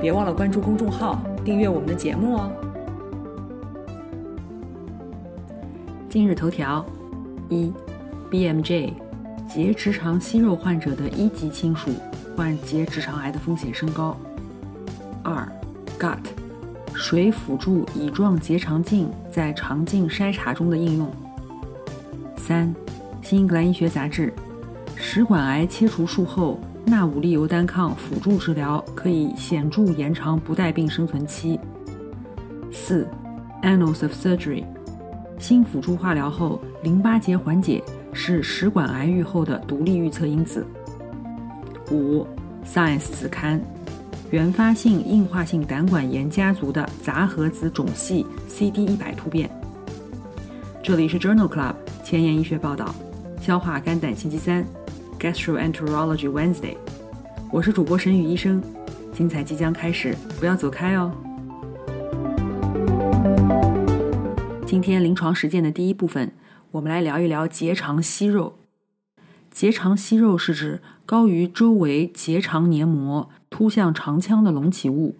别忘了关注公众号，订阅我们的节目哦。今日头条：一，BMJ，结直肠息肉患者的一级亲属患结直肠癌的风险升高。二，Gut，水辅助乙状结肠镜在肠镜筛查中的应用。三，新英格兰医学杂志，食管癌切除术后。纳武利尤单抗辅助治疗可以显著延长不带病生存期。四，Annals of Surgery，新辅助化疗后淋巴结缓解是食管癌愈后的独立预测因子。五，Science 子刊，原发性硬化性胆管炎家族的杂合子种系 CD 一百突变。这里是 Journal Club 前沿医学报道，消化肝胆星期三。Gastroenterology Wednesday，我是主播沈宇医生，精彩即将开始，不要走开哦。今天临床实践的第一部分，我们来聊一聊结肠息肉。结肠息肉是指高于周围结肠黏膜、凸向肠腔的隆起物。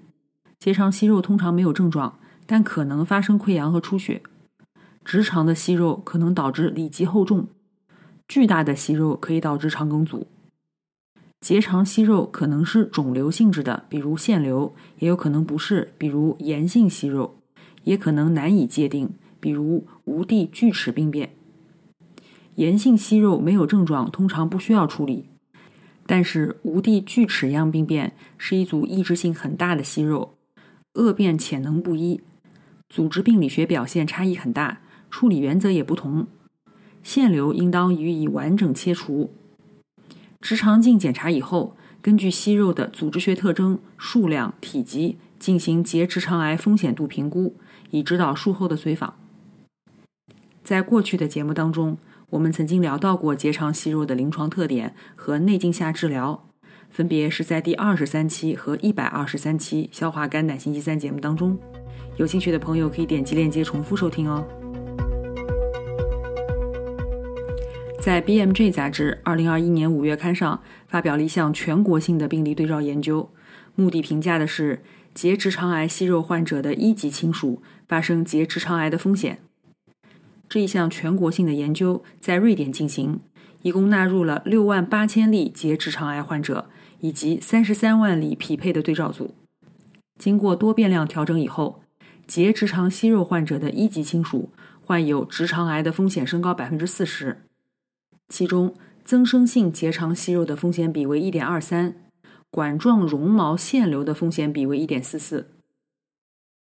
结肠息肉通常没有症状，但可能发生溃疡和出血。直肠的息肉可能导致里脊厚重。巨大的息肉可以导致肠梗阻，结肠息肉可能是肿瘤性质的，比如腺瘤，也有可能不是，比如炎性息肉，也可能难以界定，比如无蒂锯齿病变。炎性息肉没有症状，通常不需要处理，但是无蒂锯齿样病变是一组抑制性很大的息肉，恶变潜能不一，组织病理学表现差异很大，处理原则也不同。腺瘤应当予以完整切除。直肠镜检查以后，根据息肉的组织学特征、数量、体积进行结直肠癌风险度评估，以指导术后的随访。在过去的节目当中，我们曾经聊到过结肠息肉的临床特点和内镜下治疗，分别是在第二十三期和一百二十三期消化肝胆星期三节目当中。有兴趣的朋友可以点击链接重复收听哦。在 BMJ 杂志2021年5月刊上发表了一项全国性的病例对照研究，目的评价的是结直肠癌息肉患者的一级亲属发生结直肠癌的风险。这一项全国性的研究在瑞典进行，一共纳入了6万8千例结直肠癌患者以及33万例匹配的对照组。经过多变量调整以后，结直肠息肉患者的一级亲属患有直肠癌的风险升高40%。其中，增生性结肠息肉的风险比为1.23，管状绒毛腺瘤的风险比为1.44。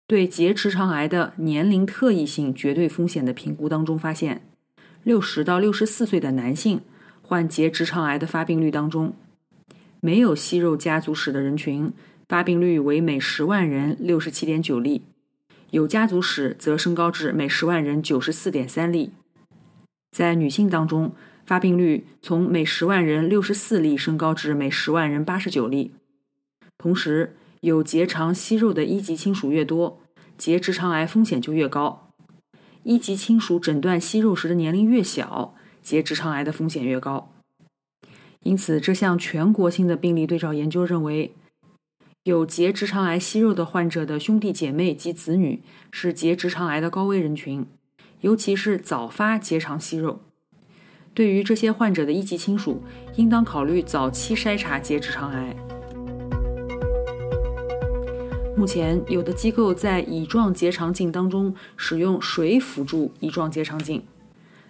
对结直肠癌的年龄特异性绝对风险的评估当中发现，60到64岁的男性患结直肠癌的发病率当中，没有息肉家族史的人群发病率为每10万人67.9例，有家族史则升高至每10万人94.3例。在女性当中，发病率从每十万人六十四例升高至每十万人八十九例，同时有结肠息肉的一级亲属越多，结直肠癌风险就越高。一级亲属诊断息肉时的年龄越小，结直肠癌的风险越高。因此，这项全国性的病例对照研究认为，有结直肠癌息肉的患者的兄弟姐妹及子女是结直肠癌的高危人群，尤其是早发结肠息肉。对于这些患者的一级亲属，应当考虑早期筛查结直肠癌。目前，有的机构在乙状结肠镜当中使用水辅助乙状结肠镜。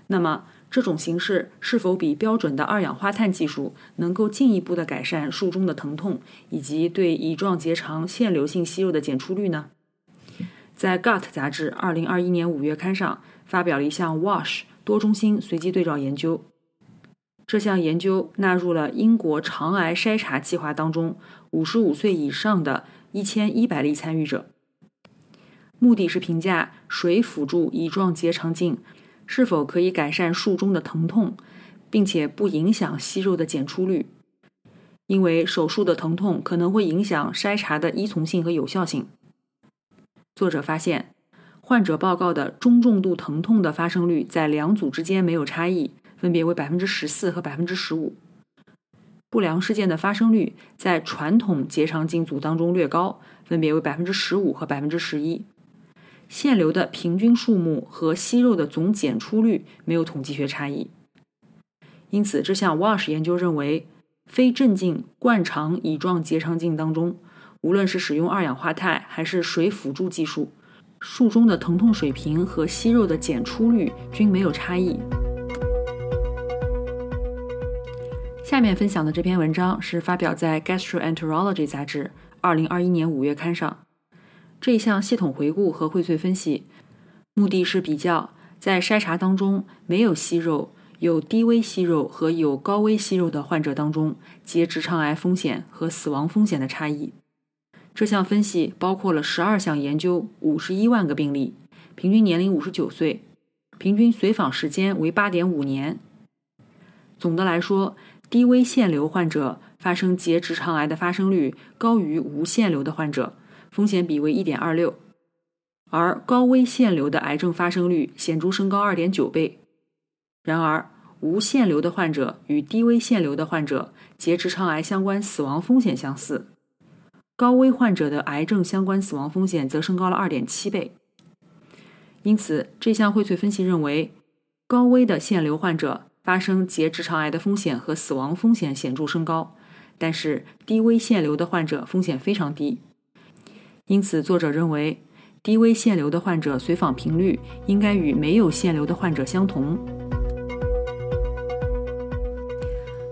那么，这种形式是否比标准的二氧化碳技术能够进一步的改善术中的疼痛，以及对乙状结肠腺瘤性息肉的检出率呢？在《Gut》杂志2021年5月刊上发表了一项 WASH。多中心随机对照研究，这项研究纳入了英国肠癌筛查计划当中五十五岁以上的一千一百例参与者，目的是评价水辅助乙状结肠镜是否可以改善术中的疼痛，并且不影响息肉的检出率。因为手术的疼痛可能会影响筛查的依从性和有效性。作者发现，患者报告的中重度疼痛的发生率在两组之间没有差异，分别为百分之十四和百分之十五。不良事件的发生率在传统结肠镜组当中略高，分别为百分之十五和百分之十一。腺瘤的平均数目和息肉的总检出率没有统计学差异。因此，这项 WASH 研究认为，非镇静灌肠乙状结肠镜当中，无论是使用二氧化钛还是水辅助技术，术中的疼痛水平和息肉的检出率均没有差异。下面分享的这篇文章是发表在《Gastroenterology》杂志2021年5月刊上。这一项系统回顾和荟萃分析，目的是比较在筛查当中没有息肉、有低危息肉和有高危息肉的患者当中结直肠癌风险和死亡风险的差异。这项分析包括了12项研究，51万个病例，平均年龄59岁，平均随访时间为8.5年。总的来说，低危腺瘤患者发生结直肠癌的发生率高于无腺瘤的患者，风险比为1.26，而高危腺瘤的癌症发生率显著升高2.9倍。然而，无腺瘤的患者与低危腺瘤的患者结直肠癌相关死亡风险相似，高危患者的癌症相关死亡风险则升高了2.7倍。因此，这项荟萃分析认为，高危的腺瘤患者。发生结直肠癌的风险和死亡风险显著升高，但是低危腺瘤的患者风险非常低。因此，作者认为低危腺瘤的患者随访频率应该与没有腺瘤的患者相同。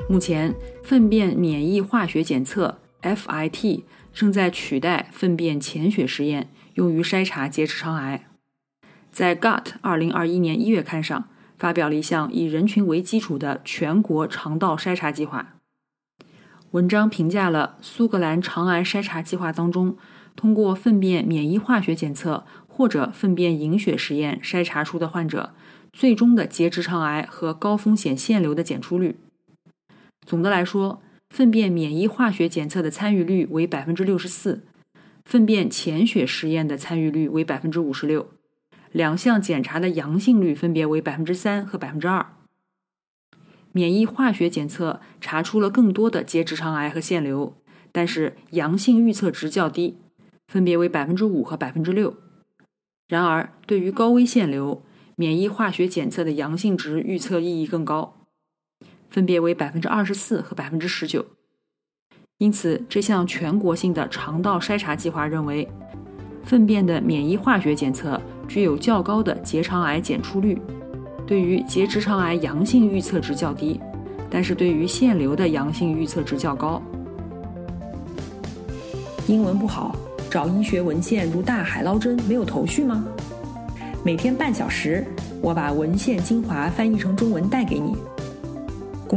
目前，粪便免疫化学检测 （FIT） 正在取代粪便潜血实验，用于筛查结直肠癌。在《Gut》二零二一年一月刊上。发表了一项以人群为基础的全国肠道筛查计划。文章评价了苏格兰肠癌筛查计划当中通过粪便免疫化学检测或者粪便凝血实验筛查出的患者最终的结直肠癌和高风险腺瘤的检出率。总的来说，粪便免疫化学检测的参与率为百分之六十四，粪便潜血实验的参与率为百分之五十六。两项检查的阳性率分别为百分之三和百分之二。免疫化学检测查出了更多的结直肠癌和腺瘤，但是阳性预测值较低，分别为百分之五和百分之六。然而，对于高危腺瘤，免疫化学检测的阳性值预测意义更高，分别为百分之二十四和百分之十九。因此，这项全国性的肠道筛查计划认为，粪便的免疫化学检测。具有较高的结肠癌检出率，对于结直肠癌阳性预测值较低，但是对于腺瘤的阳性预测值较高。英文不好，找医学文献如大海捞针，没有头绪吗？每天半小时，我把文献精华翻译成中文带给你。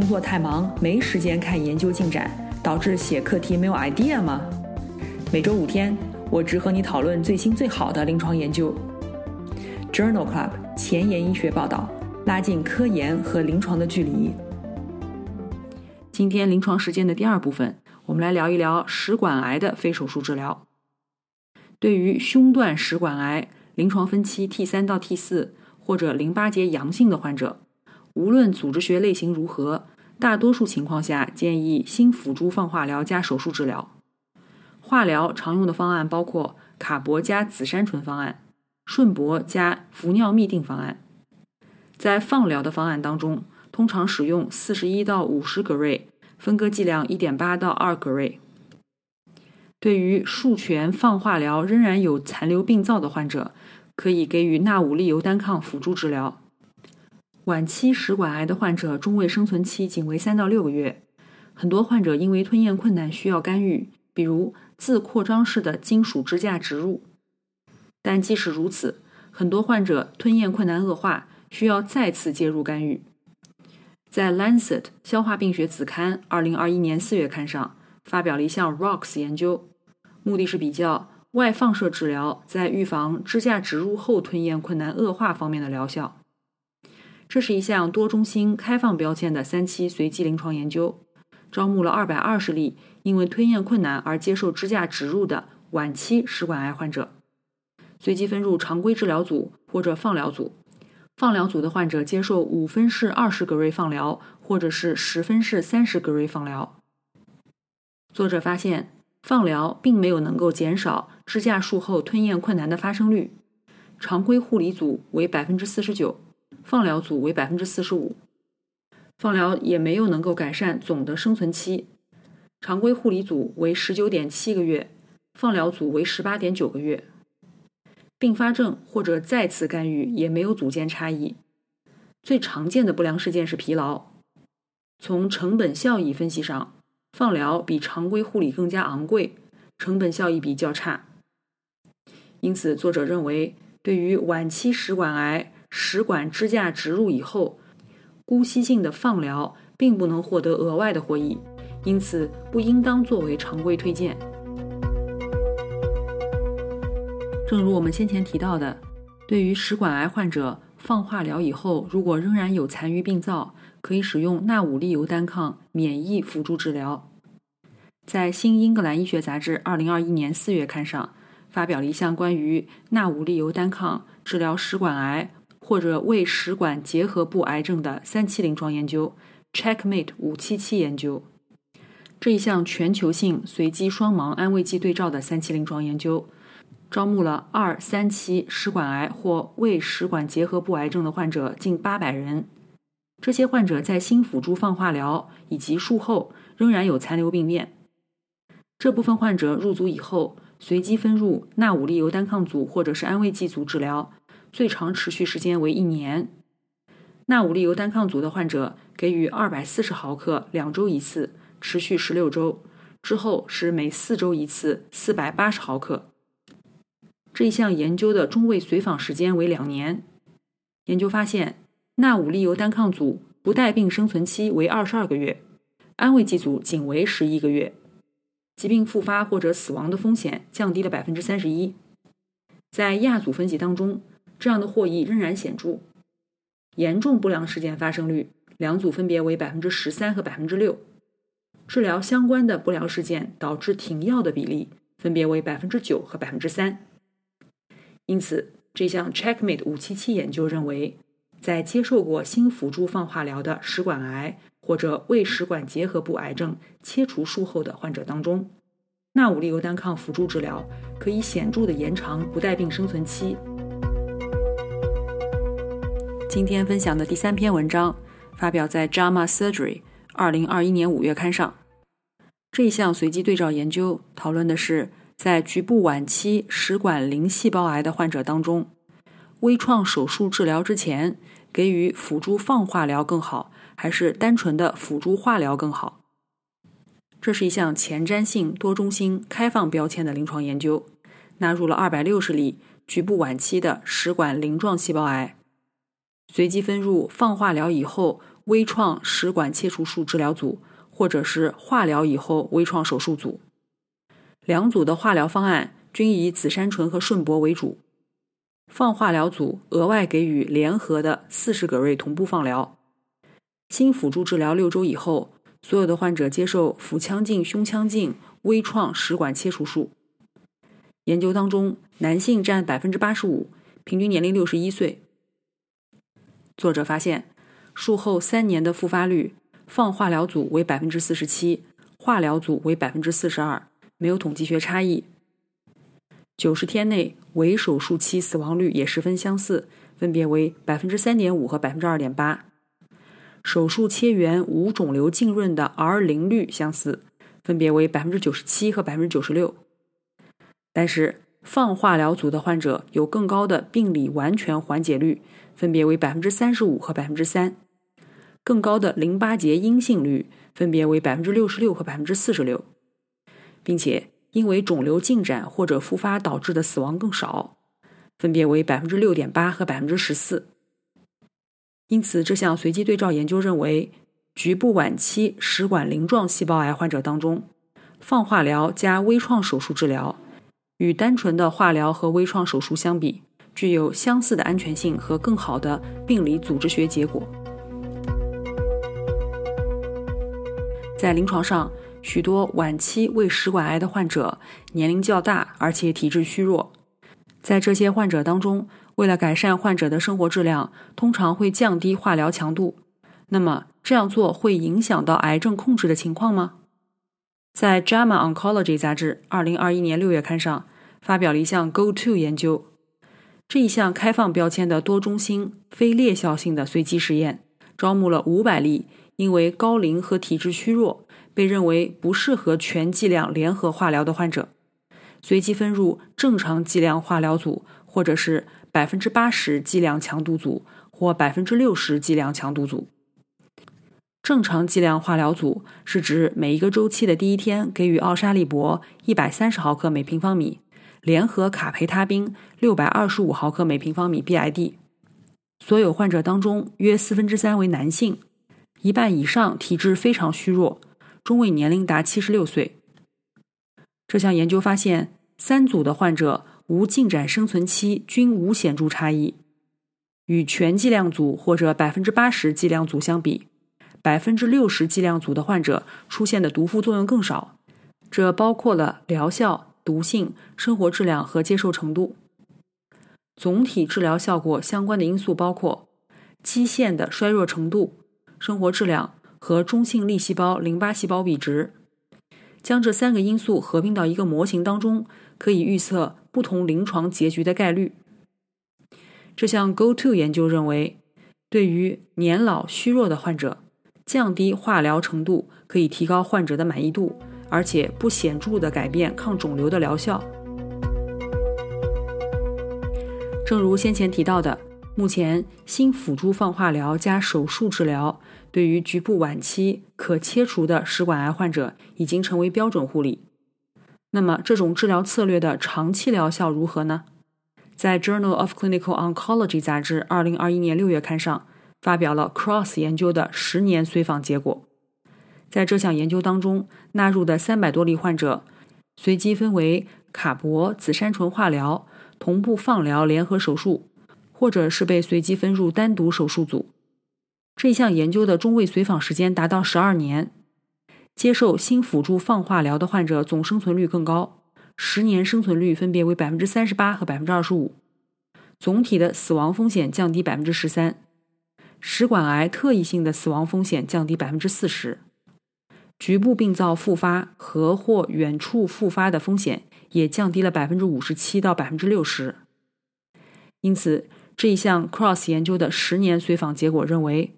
工作太忙，没时间看研究进展，导致写课题没有 idea 吗？每周五天，我只和你讨论最新最好的临床研究。Journal Club 前沿医学报道，拉近科研和临床的距离。今天临床实践的第二部分，我们来聊一聊食管癌的非手术治疗。对于胸段食管癌临床分期 T 三到 T 四或者淋巴结阳性的患者，无论组织学类型如何，大多数情况下建议新辅助放化疗加手术治疗。化疗常用的方案包括卡铂加紫杉醇方案。顺铂加氟尿嘧啶方案，在放疗的方案当中，通常使用四十一到五十格瑞，分割剂量一点八到二格瑞。对于术前放化疗仍然有残留病灶的患者，可以给予纳武利尤单抗辅助治疗。晚期食管癌的患者中位生存期仅为三到六个月，很多患者因为吞咽困难需要干预，比如自扩张式的金属支架植入。但即使如此，很多患者吞咽困难恶化，需要再次介入干预。在《Lancet 消化病学子刊》二零二一年四月刊上发表了一项 ROX 研究，目的是比较外放射治疗在预防支架植入后吞咽困难恶化方面的疗效。这是一项多中心开放标签的三期随机临床研究，招募了二百二十例因为吞咽困难而接受支架植入的晚期食管癌患者，随机分入常规治疗组或者放疗组。放疗组的患者接受五分式二十格瑞放疗，或者是十分式三十格瑞放疗。作者发现，放疗并没有能够减少支架术后吞咽困难的发生率，常规护理组为百分之四十九。放疗组为百分之四十五，放疗也没有能够改善总的生存期。常规护理组为十九点七个月，放疗组为十八点九个月。并发症或者再次干预也没有组间差异。最常见的不良事件是疲劳。从成本效益分析上，放疗比常规护理更加昂贵，成本效益比较差。因此，作者认为，对于晚期食管癌，食管支架植入以后，姑息性的放疗并不能获得额外的获益，因此不应当作为常规推荐。正如我们先前提到的，对于食管癌患者，放化疗以后如果仍然有残余病灶，可以使用纳武利尤单抗免疫辅助治疗。在《新英格兰医学杂志》二零二一年四月刊上，发表了一项关于纳武利尤单抗治疗食管癌。或者胃食管结核部癌症的三期临床研究，Checkmate 五七七研究，这一项全球性随机双盲安慰剂对照的三期临床研究，招募了二三期食管癌或胃食管结核部癌症的患者近八百人。这些患者在新辅助放化疗以及术后仍然有残留病变。这部分患者入组以后，随机分入纳武利尤单抗组或者是安慰剂组治疗。最长持续时间为一年。纳武利尤单抗组的患者给予二百四十毫克，两周一次，持续十六周。之后是每四周一次，四百八十毫克。这一项研究的中位随访时间为两年。研究发现，纳武利尤单抗组不带病生存期为二十二个月，安慰剂组仅为十一个月，疾病复发或者死亡的风险降低了百分之三十一。在亚组分析当中。这样的获益仍然显著，严重不良事件发生率两组分别为百分之十三和百分之六，治疗相关的不良事件导致停药的比例分别为百分之九和百分之三。因此，这项 Checkmate 五七七研究认为，在接受过新辅助放化疗的食管癌或者胃食管结核部癌症切除术后的患者当中，纳武利尤单抗辅助治疗可以显著的延长不带病生存期。今天分享的第三篇文章发表在《JAMA Surgery》二零二一年五月刊上。这一项随机对照研究讨论的是，在局部晚期食管鳞细胞癌的患者当中，微创手术治疗之前给予辅助放化疗更好，还是单纯的辅助化疗更好？这是一项前瞻性多中心开放标签的临床研究，纳入了二百六十例局部晚期的食管鳞状细胞癌。随机分入放化疗以后微创食管切除术治疗组，或者是化疗以后微创手术组。两组的化疗方案均以紫杉醇和顺铂为主。放化疗组额外给予联合的四十格瑞同步放疗。新辅助治疗六周以后，所有的患者接受腹腔镜、胸腔镜微创食管切除术。研究当中，男性占百分之八十五，平均年龄六十一岁。作者发现，术后三年的复发率，放化疗组为百分之四十七，化疗组为百分之四十二，没有统计学差异。九十天内为手术期死亡率也十分相似，分别为百分之三点五和百分之二点八。手术切缘无肿瘤浸润的 R 零率相似，分别为百分之九十七和百分之九十六。但是放化疗组的患者有更高的病理完全缓解率。分别为百分之三十五和百分之三，更高的淋巴结阴性率分别为百分之六十六和百分之四十六，并且因为肿瘤进展或者复发导致的死亡更少，分别为百分之六点八和百分之十四。因此，这项随机对照研究认为，局部晚期食管鳞状细胞癌患者当中，放化疗加微创手术治疗，与单纯的化疗和微创手术相比，具有相似的安全性和更好的病理组织学结果。在临床上，许多晚期胃食管癌的患者年龄较大，而且体质虚弱。在这些患者当中，为了改善患者的生活质量，通常会降低化疗强度。那么这样做会影响到癌症控制的情况吗？在《JAMA Oncology》杂志2021年6月刊上发表了一项 Go-To 研究。这一项开放标签的多中心非裂效性的随机实验，招募了500例因为高龄和体质虚弱，被认为不适合全剂量联合化疗的患者。随机分入正常剂量化疗组，或者是百分之八十剂量强度组，或百分之六十剂量强度组。正常剂量化疗组是指每一个周期的第一天给予奥沙利铂一百三十毫克每平方米，联合卡培他滨六百二十五毫克每平方米 BID。所有患者当中，约四分之三为男性，一半以上体质非常虚弱，中位年龄达七十六岁。这项研究发现，三组的患者无进展生存期均无显著差异。与全剂量组或者百分之八十剂量组相比，百分之六十剂量组的患者出现的毒副作用更少。这包括了疗效、毒性、生活质量和接受程度。总体治疗效果相关的因素包括基线的衰弱程度、生活质量和中性粒细胞淋巴细胞比值。将这三个因素合并到一个模型当中，可以预测不同临床结局的概率。这项 Go-To 研究认为，对于年老虚弱的患者，降低化疗程度可以提高患者的满意度，而且不显著的改变抗肿瘤的疗效。正如先前提到的，目前新辅助放化疗加手术治疗。对于局部晚期可切除的食管癌患者，已经成为标准护理。那么，这种治疗策略的长期疗效如何呢？在《Journal of Clinical Oncology》杂志2021年6月刊上发表了 Cross 研究的十年随访结果。在这项研究当中，纳入的三百多例患者，随机分为卡铂紫杉醇化疗、同步放疗联合手术，或者是被随机分入单独手术组。这项研究的中位随访时间达到十二年，接受新辅助放化疗的患者总生存率更高，十年生存率分别为百分之三十八和百分之二十五，总体的死亡风险降低百分之十三，食管癌特异性的死亡风险降低百分之四十，局部病灶复发和或远处复发的风险也降低了百分之五十七到百分之六十。因此，这一项 Cross 研究的十年随访结果认为。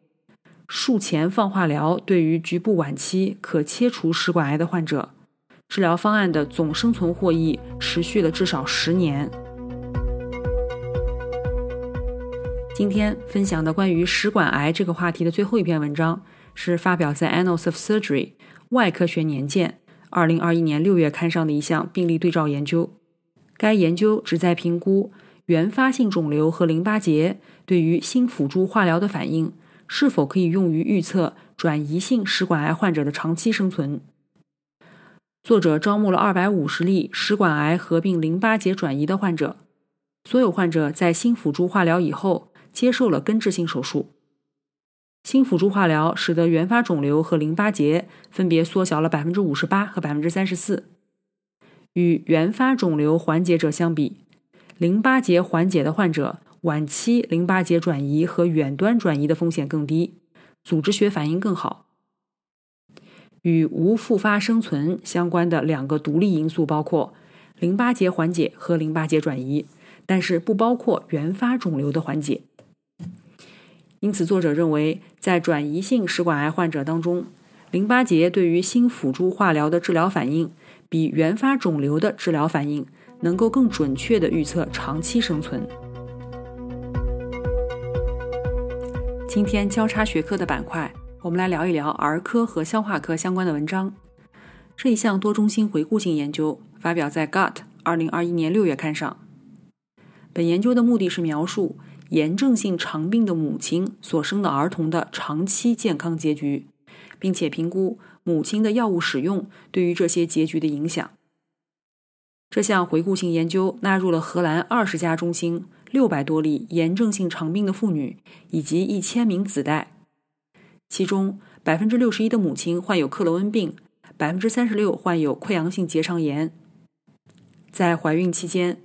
术前放化疗对于局部晚期可切除食管癌的患者，治疗方案的总生存获益持续了至少十年。今天分享的关于食管癌这个话题的最后一篇文章，是发表在《Annals of Surgery》外科学年鉴二零二一年六月刊上的一项病例对照研究。该研究旨在评估原发性肿瘤和淋巴结对于新辅助化疗的反应。是否可以用于预测转移性食管癌患者的长期生存？作者招募了二百五十例食管癌合并淋巴结转移的患者，所有患者在新辅助化疗以后接受了根治性手术。新辅助化疗使得原发肿瘤和淋巴结分别缩小了百分之五十八和百分之三十四。与原发肿瘤缓解者相比，淋巴结缓解的患者。晚期淋巴结转移和远端转移的风险更低，组织学反应更好。与无复发生存相关的两个独立因素包括淋巴结缓解和淋巴结转移，但是不包括原发肿瘤的缓解。因此，作者认为，在转移性食管癌患者当中，淋巴结对于新辅助化疗的治疗反应比原发肿瘤的治疗反应能够更准确地预测长期生存。今天交叉学科的板块，我们来聊一聊儿科和消化科相关的文章。这一项多中心回顾性研究发表在《Gut》二零二一年六月刊上。本研究的目的是描述炎症性肠病的母亲所生的儿童的长期健康结局，并且评估母亲的药物使用对于这些结局的影响。这项回顾性研究纳入了荷兰二十家中心、六百多例炎症性肠病的妇女以及一千名子代，其中百分之六十一的母亲患有克罗恩病，百分之三十六患有溃疡性结肠炎。在怀孕期间，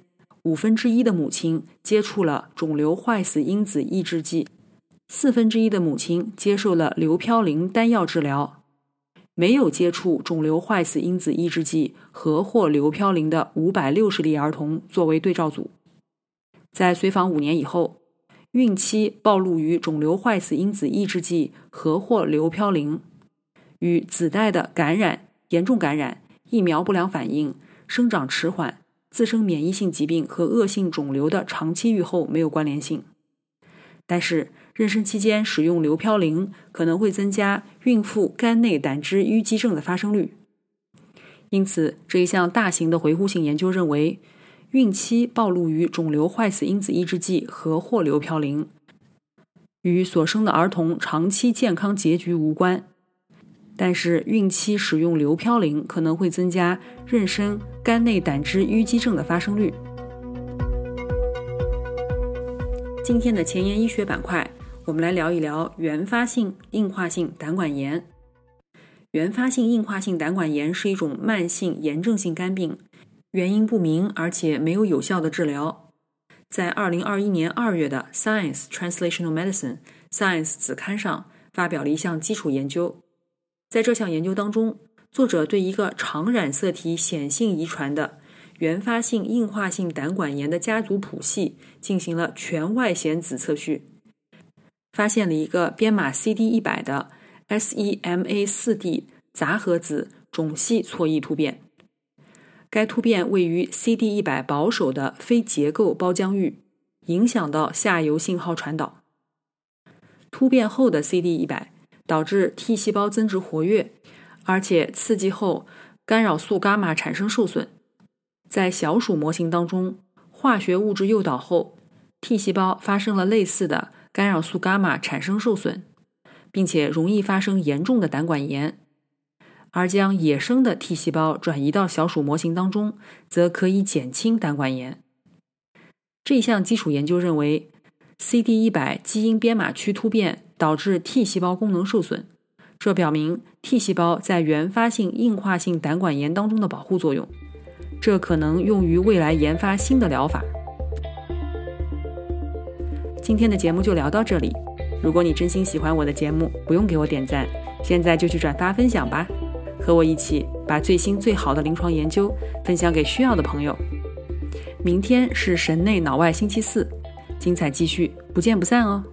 五分之一的母亲接触了肿瘤坏死因子抑制剂，四分之一的母亲接受了硫嘌呤单药治疗。没有接触肿瘤坏死因子抑制剂和或硫嘌呤的五百六十例儿童作为对照组，在随访五年以后，孕期暴露于肿瘤坏死因子抑制剂和或硫嘌呤，与子代的感染、严重感染、疫苗不良反应、生长迟缓、自身免疫性疾病和恶性肿瘤的长期预后没有关联性，但是。妊娠期间使用硫嘌呤可能会增加孕妇肝内胆汁淤积症的发生率，因此这一项大型的回顾性研究认为，孕期暴露于肿瘤坏死因子抑制剂和或硫嘌呤与所生的儿童长期健康结局无关，但是孕期使用硫嘌呤可能会增加妊娠肝内胆汁淤积症的发生率。今天的前沿医学板块。我们来聊一聊原发性硬化性胆管炎。原发性硬化性胆管炎是一种慢性炎症性肝病，原因不明，而且没有有效的治疗。在二零二一年二月的《Science Translational Medicine》Science 子刊上发表了一项基础研究。在这项研究当中，作者对一个常染色体显性遗传的原发性硬化性胆管炎的家族谱系进行了全外显子测序。发现了一个编码 CD 一百的 SEMA 四 D 杂合子种系错异突变。该突变位于 CD 一百保守的非结构胞浆域，影响到下游信号传导。突变后的 CD 一百导致 T 细胞增殖活跃，而且刺激后干扰素伽马产生受损。在小鼠模型当中，化学物质诱导后，T 细胞发生了类似的。干扰素伽马产生受损，并且容易发生严重的胆管炎，而将野生的 T 细胞转移到小鼠模型当中，则可以减轻胆管炎。这项基础研究认为，CD 一百基因编码区突变导致 T 细胞功能受损，这表明 T 细胞在原发性硬化性胆管炎当中的保护作用，这可能用于未来研发新的疗法。今天的节目就聊到这里。如果你真心喜欢我的节目，不用给我点赞，现在就去转发分享吧，和我一起把最新最好的临床研究分享给需要的朋友。明天是神内脑外星期四，精彩继续，不见不散哦。